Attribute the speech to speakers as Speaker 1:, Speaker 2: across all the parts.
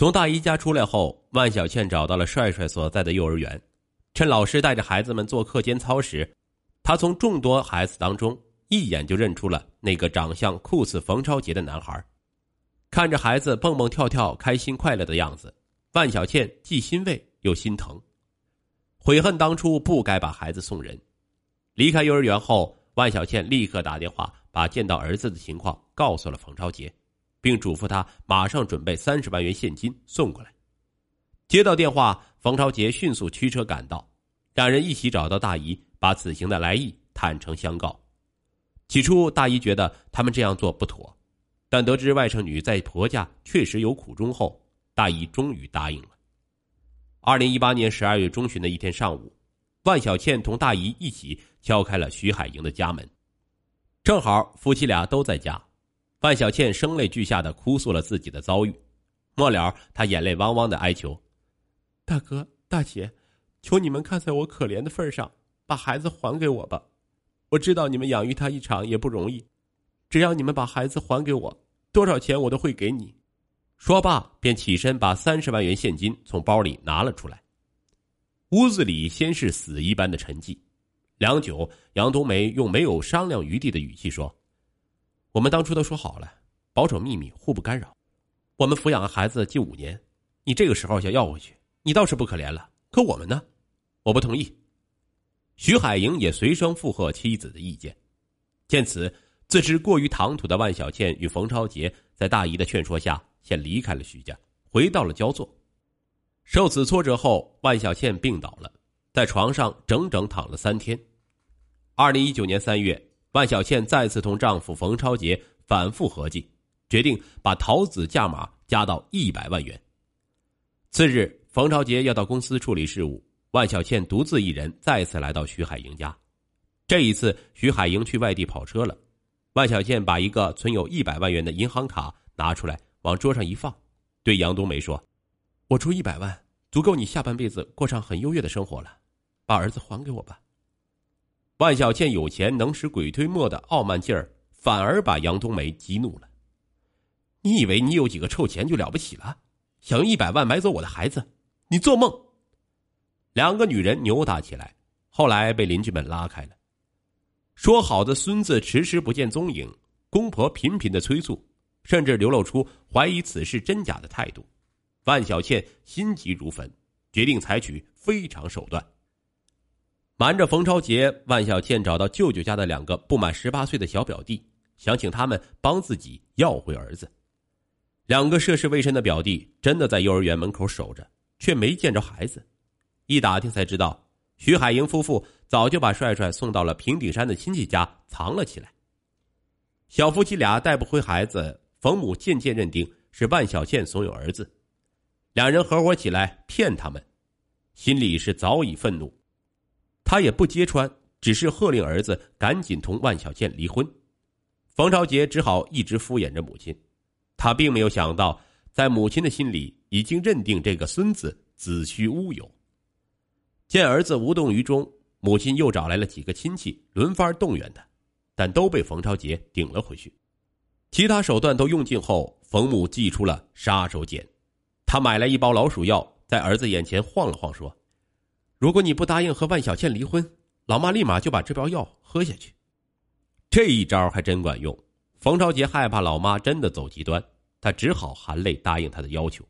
Speaker 1: 从大姨家出来后，万小倩找到了帅帅所在的幼儿园，趁老师带着孩子们做课间操时，她从众多孩子当中一眼就认出了那个长相酷似冯超杰的男孩。看着孩子蹦蹦跳跳、开心快乐的样子，万小倩既欣慰又心疼，悔恨当初不该把孩子送人。离开幼儿园后，万小倩立刻打电话把见到儿子的情况告诉了冯超杰。并嘱咐他马上准备三十万元现金送过来。接到电话，冯超杰迅速驱车赶到，两人一起找到大姨，把此行的来意坦诚相告。起初，大姨觉得他们这样做不妥，但得知外甥女在婆家确实有苦衷后，大姨终于答应了。二零一八年十二月中旬的一天上午，万小倩同大姨一起敲开了徐海英的家门，正好夫妻俩都在家。范小倩声泪俱下的哭诉了自己的遭遇，末了，她眼泪汪汪的哀求：“大哥大姐，求你们看在我可怜的份上，把孩子还给我吧！我知道你们养育他一场也不容易，只要你们把孩子还给我，多少钱我都会给你。”说罢，便起身把三十万元现金从包里拿了出来。屋子里先是死一般的沉寂，良久，杨冬梅用没有商量余地的语气说。我们当初都说好了，保守秘密，互不干扰。我们抚养孩子近五年，你这个时候想要回去，你倒是不可怜了。可我们呢？我不同意。徐海英也随声附和妻子的意见。见此，自知过于唐突的万小倩与冯超杰，在大姨的劝说下，先离开了徐家，回到了焦作。受此挫折后，万小倩病倒了，在床上整整躺了三天。二零一九年三月。万小倩再次同丈夫冯超杰反复合计，决定把桃子价码加到一百万元。次日，冯超杰要到公司处理事务，万小倩独自一人再次来到徐海英家。这一次，徐海英去外地跑车了，万小倩把一个存有一百万元的银行卡拿出来，往桌上一放，对杨冬梅说：“我出一百万，足够你下半辈子过上很优越的生活了，把儿子还给我吧。”万小倩有钱能使鬼推磨的傲慢劲儿，反而把杨冬梅激怒了。你以为你有几个臭钱就了不起了？想用一百万买走我的孩子？你做梦！两个女人扭打起来，后来被邻居们拉开了。说好的孙子迟迟不见踪影，公婆频频的催促，甚至流露出怀疑此事真假的态度。万小倩心急如焚，决定采取非常手段。瞒着冯超杰，万小倩找到舅舅家的两个不满十八岁的小表弟，想请他们帮自己要回儿子。两个涉世未深的表弟真的在幼儿园门口守着，却没见着孩子。一打听才知道，徐海英夫妇早就把帅帅送到了平顶山的亲戚家藏了起来。小夫妻俩带不回孩子，冯母渐渐认定是万小倩怂恿儿子，两人合伙起来骗他们，心里是早已愤怒。他也不揭穿，只是喝令儿子赶紧同万小倩离婚。冯朝杰只好一直敷衍着母亲。他并没有想到，在母亲的心里已经认定这个孙子子虚乌有。见儿子无动于衷，母亲又找来了几个亲戚轮番动员他，但都被冯朝杰顶了回去。其他手段都用尽后，冯母祭出了杀手锏。他买来一包老鼠药，在儿子眼前晃了晃，说。如果你不答应和万小倩离婚，老妈立马就把这包药喝下去。这一招还真管用。冯超杰害怕老妈真的走极端，他只好含泪答应他的要求。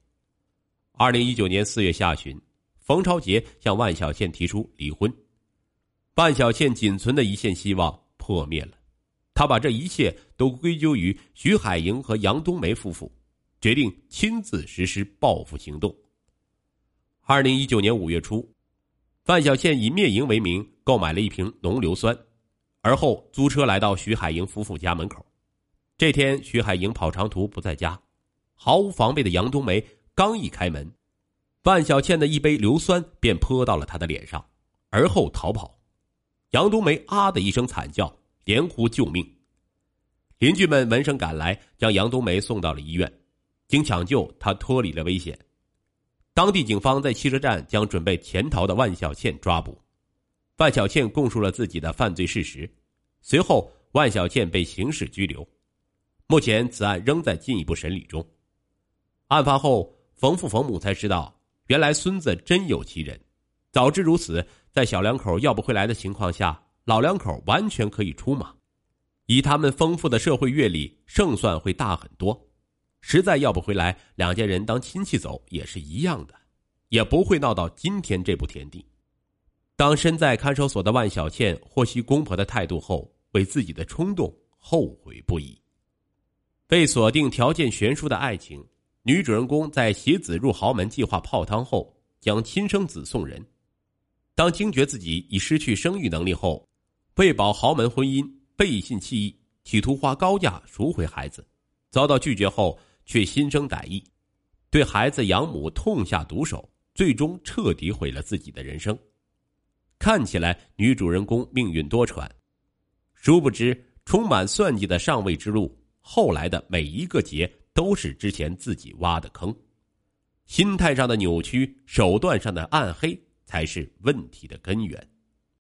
Speaker 1: 二零一九年四月下旬，冯超杰向万小倩提出离婚。万小倩仅存的一线希望破灭了，他把这一切都归咎于徐海英和杨冬梅夫妇，决定亲自实施报复行动。二零一九年五月初。范小倩以灭蝇为名购买了一瓶浓硫酸，而后租车来到徐海英夫妇家门口。这天，徐海英跑长途不在家，毫无防备的杨冬梅刚一开门，范小倩的一杯硫酸便泼到了他的脸上，而后逃跑。杨冬梅啊的一声惨叫，连呼救命。邻居们闻声赶来，将杨冬梅送到了医院，经抢救，她脱离了危险。当地警方在汽车站将准备潜逃的万小倩抓捕，万小倩供述了自己的犯罪事实，随后万小倩被刑事拘留，目前此案仍在进一步审理中。案发后，冯父冯母才知道，原来孙子真有其人。早知如此，在小两口要不回来的情况下，老两口完全可以出马。以他们丰富的社会阅历，胜算会大很多。实在要不回来，两家人当亲戚走也是一样的，也不会闹到今天这步田地。当身在看守所的万小倩获悉公婆的态度后，为自己的冲动后悔不已。被锁定条件悬殊的爱情，女主人公在携子入豪门计划泡汤后，将亲生子送人。当惊觉自己已失去生育能力后，为保豪门婚姻，背信弃义，企图花高价赎回孩子，遭到拒绝后。却心生歹意，对孩子养母痛下毒手，最终彻底毁了自己的人生。看起来女主人公命运多舛，殊不知充满算计的上位之路，后来的每一个劫都是之前自己挖的坑。心态上的扭曲，手段上的暗黑，才是问题的根源。